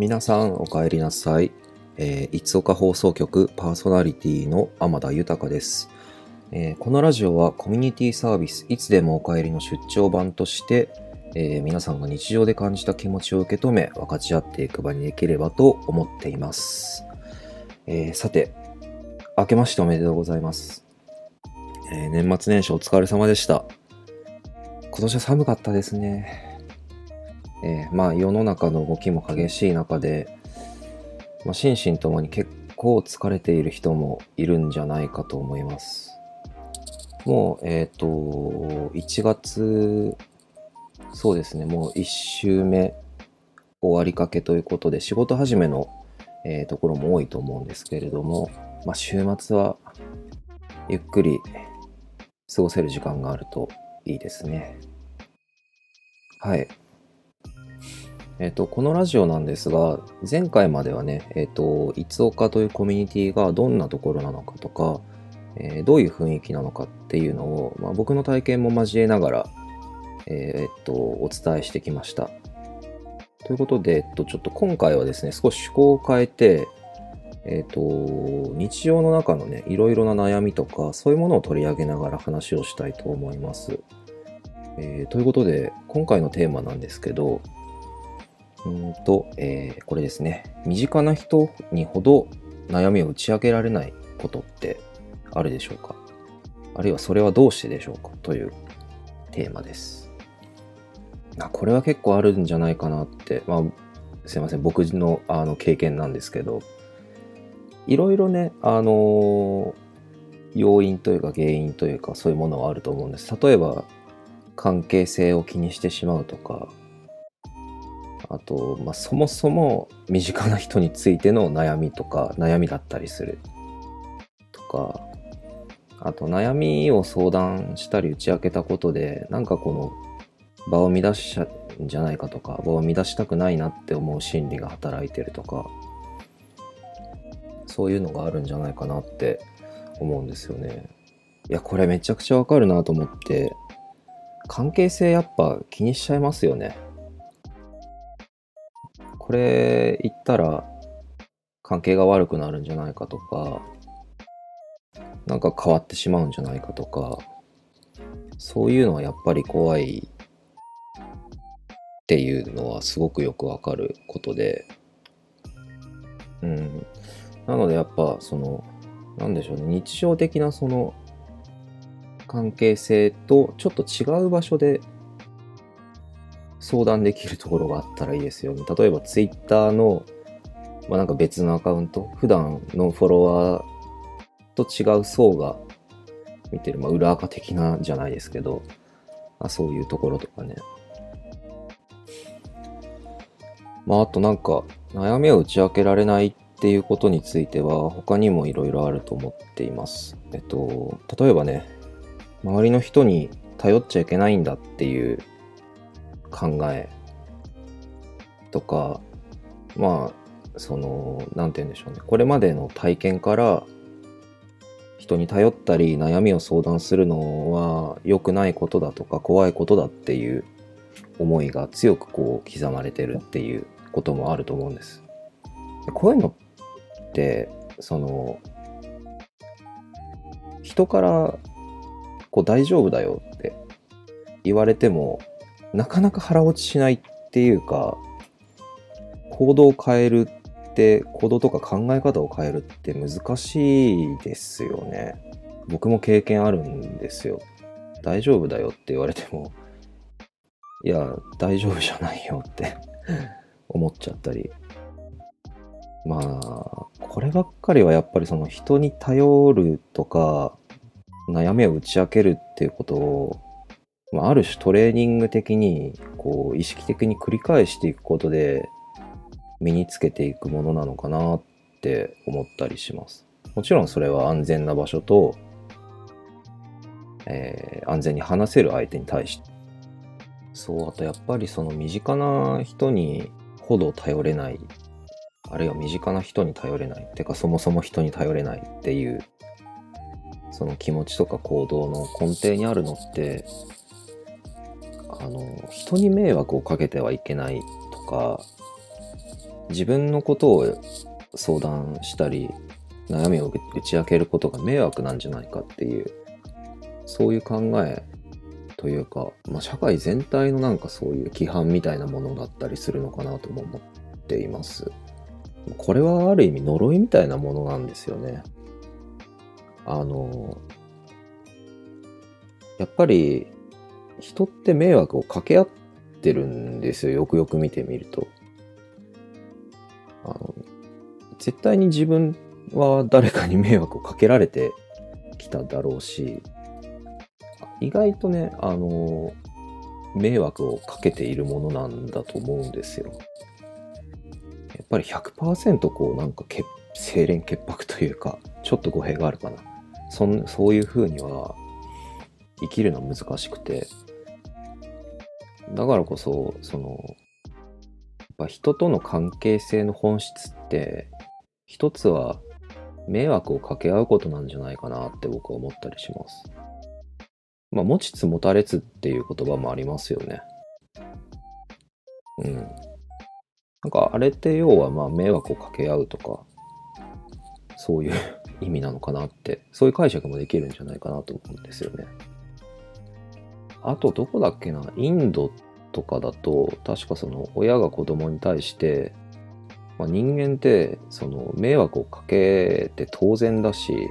皆さんお帰りなさい。えー、いつおか放送局パーソナリティの天田豊です、えーこのラジオはコミュニティサービスいつでもお帰りの出張版として、えー皆さんが日常で感じた気持ちを受け止め分かち合っていく場にできればと思っています。えさて、明けましておめでとうございます。え年末年始お疲れ様でした。今年は寒かったですね。えーまあ世の中の動きも激しい中で、まあ、心身ともに結構疲れている人もいるんじゃないかと思います。もう、えっ、と、1月、そうですね、もう1週目終わりかけということで、仕事始めの、えーところも多いと思うんですけれども、まあ、週末はゆっくり過ごせる時間があるといいですね。はい。えっ、と、このラジオなんですが、前回まではね、えっ、と、いつおかというコミュニティがどんなところなのかとか、えーどういう雰囲気なのかっていうのを、まあ、僕の体験も交えながら、えっ、と、お伝えしてきました。ということで、えっと、ちょっと今回はですね、少し趣向を変えて、えっ、と、日常の中のね、いろいろな悩みとか、そういうものを取り上げながら話をしたいと思います。えーということで、今回のテーマなんですけど、うんと、えーこれですね。身近な人にほど悩みを打ち明けられないことってあるでしょうか？あるいはそれはどうしてでしょうか？というテーマです。あこれは結構あるんじゃないかなって、まあ、すいません、僕のあの経験なんですけど、いろいろね、あの要因というか原因というかそういうものはあると思うんです。例えば、関係性を気にしてしまうとか、あと、まあ、そもそも身近な人についての悩みとか、悩みだったりするとか、あと悩みを相談したり打ち明けたことで、なんかこの場を乱しちゃうんじゃないかとか、場を乱したくないなって思う心理が働いてるとか、そういうのがあるんじゃないかなって思うんですよね。いや、これめちゃくちゃわかるなと思って、関係性やっぱ気にしちゃいますよね。これ言ったら関係が悪くなるんじゃないかとか、なんか変わってしまうんじゃないかとか、そういうのはやっぱり怖いっていうのはすごくよくわかることで、うん。なのでやっぱその、なんでしょうね、日常的なその関係性とちょっと違う場所で相談できるところがあったらいいですよね。例えばツイッターの、まあ、なんか別のアカウント、普段のフォロワーと違う層が見てる、まあ、裏垢的なじゃないですけど、まあ、そういうところとかね。まあ、あとなんか、悩みを打ち明けられないっていうことについては、他にもいろいろあると思っています。えっと、例えばね、周りの人に頼っちゃいけないんだっていう考えとか、まあ、その、なんて言うんでしょうね。これまでの体験から、人に頼ったり悩みを相談するのは良くないことだとか怖いことだっていう思いが強くこう刻まれてるっていうこともあると思うんです。こういうのって、その、人からこう大丈夫だよって言われても、なかなか腹落ちしないっていうか、行動を変えるって、行動とか考え方を変えるって難しいですよね。僕も経験あるんですよ。大丈夫だよって言われても、いや、大丈夫じゃないよって 思っちゃったり。まあ、こればっかりはやっぱりその人に頼るとか、悩みを打ち明けるっていうことを、まあ、ある種トレーニング的に、こう、意識的に繰り返していくことで、身につけていくものなのかなって思ったりします。もちろんそれは安全な場所と、えー安全に話せる相手に対して。そう、あとやっぱりその身近な人にほど頼れない、あるいは身近な人に頼れない、てかそもそも人に頼れないっていう、その気持ちとか行動の根底にあるのって、あの、人に迷惑をかけてはいけないとか、自分のことを相談したり、悩みを打ち明けることが迷惑なんじゃないかっていう、そういう考えというか、まあ、社会全体のなんかそういう規範みたいなものだったりするのかなとも思っています。これはある意味呪いみたいなものなんですよね。あの、やっぱり人って迷惑をかけ合ってるんですよ。よくよく見てみると。あの絶対に自分は誰かに迷惑をかけられてきただろうし、意外とね、あの、迷惑をかけているものなんだと思うんですよ。やっぱり100%こうなんか清廉潔白というか、ちょっと語弊があるかな。そんそういう風には生きるの難しくて、だからこそ、その、やっぱ人との関係性の本質って、一つは迷惑をかけ合うことなんじゃないかなって僕は思ったりします。まあ、持ちつ持たれつっていう言葉もありますよね。うん。なんか、あれって要は、まあ、迷惑をかけ合うとか、そういう意味なのかなって、そういう解釈もできるんじゃないかなと思うんですよね。あと、どこだっけな、インドとかだと、確かその、親が子供に対して、まあ、人間って、その、迷惑をかけて当然だし、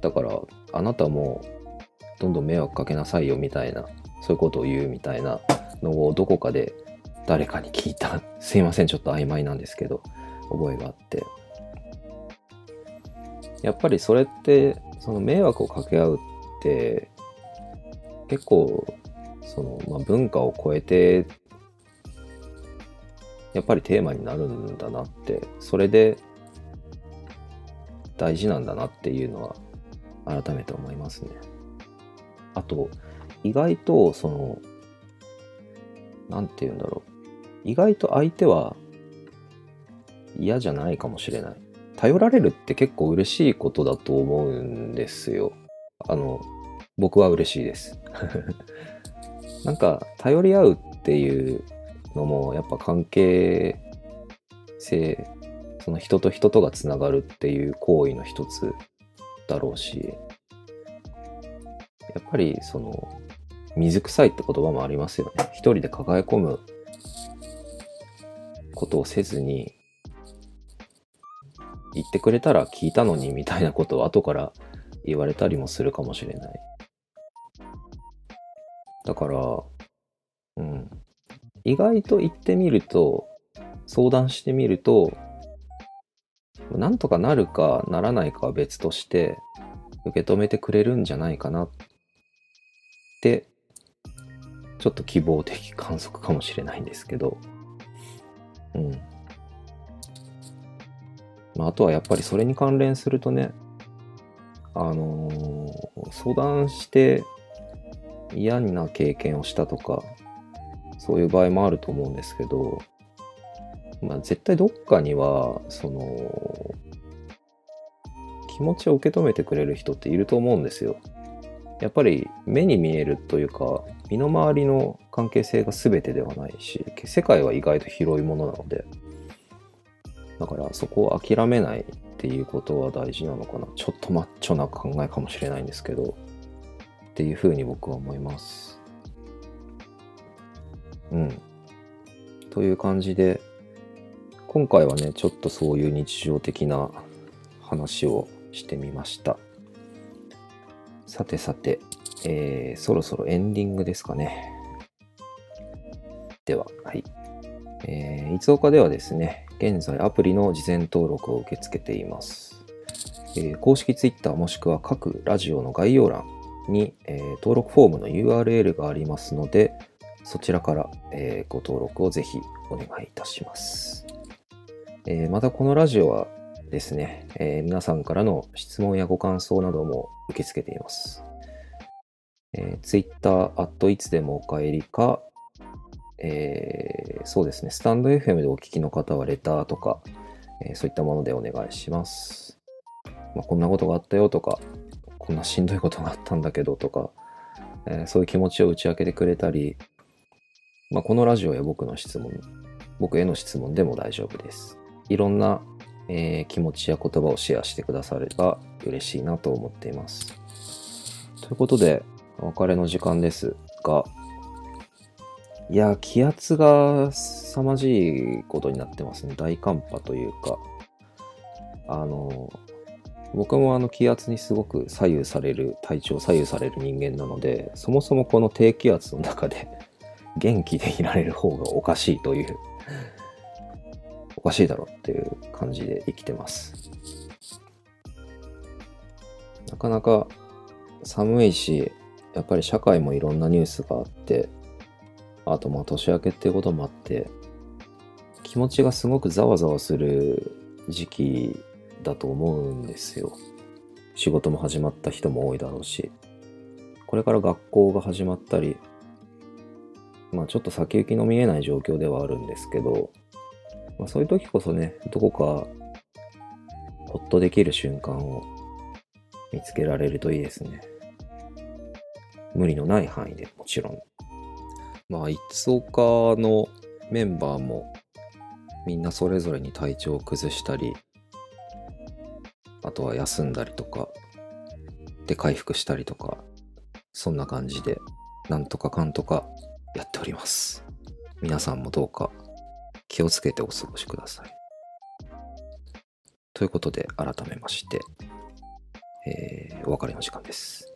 だから、あなたもどんどん迷惑かけなさいよみたいな、そういうことを言うみたいなのをどこかで誰かに聞いた、すいません、ちょっと曖昧なんですけど、覚えがあって。やっぱりそれって、その迷惑をかけ合うって、結構、その、まあ、文化を超えて、やっぱりテーマになるんだなって、それで大事なんだなっていうのは改めて思いますね。あと、意外と、その、なんて言うんだろう。意外と相手は嫌じゃないかもしれない。頼られるって結構嬉しいことだと思うんですよ。あの、僕は嬉しいです。なんか、頼り合うっていうのも、やっぱ関係性、その人と人とがつながるっていう行為の一つだろうし、やっぱりその、水臭いって言葉もありますよね。一人で抱え込むことをせずに、言ってくれたら聞いたのにみたいなことを後から言われたりもするかもしれない。だから、うん。意外と言ってみると、相談してみると、なんとかなるかならないかは別として、受け止めてくれるんじゃないかなって、ちょっと希望的観測かもしれないんですけど、うん。まあ、あとはやっぱりそれに関連するとね、あのー、相談して嫌な経験をしたとか、そういう場合もあると思うんですけど、まあ、絶対どっかには、その、気持ちを受け止めてくれる人っていると思うんですよ。やっぱり目に見えるというか、身の回りの関係性が全てではないし、世界は意外と広いものなので、だからそこを諦めないっていうことは大事なのかな。ちょっとマッチョな考えかもしれないんですけど、っていうふうに僕は思います。うん。という感じで、今回はね、ちょっとそういう日常的な話をしてみました。さてさて、えー、そろそろエンディングですかね。では、はい。えー、いつおかではですね、現在アプリの事前登録を受け付けています。えー、公式 Twitter もしくは各ラジオの概要欄に、えー、登録フォームの URL がありますので、そちらから、えー、ご登録をぜひお願いいたします。えまたこのラジオはですね、え皆さんからの質問やご感想なども受け付けています。え、Twitter、いつでもお帰りか、え、そうですね、スタンド FM でお聞きの方はレターとか、え、そういったものでお願いします。まあ、こんなことがあったよとか、こんなしんどいことがあったんだけどとか、えー、そういう気持ちを打ち明けてくれたり、まあ、このラジオや僕の質問僕への質問でも大丈夫です。いろんな、えー気持ちや言葉をシェアしてくだされば嬉しいなと思っています。ということで、お別れの時間ですが、いや、気圧が凄まじいことになってますね。大寒波というか。あの、僕もあの気圧にすごく左右される、体調左右される人間なので、そもそもこの低気圧の中で 元気でいられる方がおかしいという、おかしいだろうっていう感じで生きてます。なかなか寒いし、やっぱり社会もいろんなニュースがあって、あとまあ年明けっていうこともあって、気持ちがすごくざわざわする時期だと思うんですよ。仕事も始まった人も多いだろうし、これから学校が始まったり、まあちょっと先行きの見えない状況ではあるんですけど、まあそういう時こそね、どこかほっとできる瞬間を見つけられるといいですね。無理のない範囲でもちろん。まあ、いつおかのメンバーもみんなそれぞれに体調を崩したり、あとは休んだりとか、で回復したりとか、そんな感じで、なんとかかんとかやっております。皆さんもどうか気をつけてお過ごしください。ということで、改めまして、えーお別れの時間です。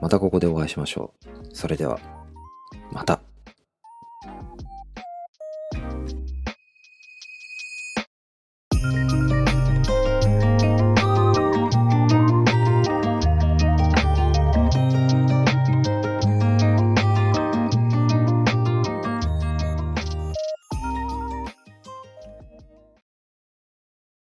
またここでお会いしましょう。それでは、また。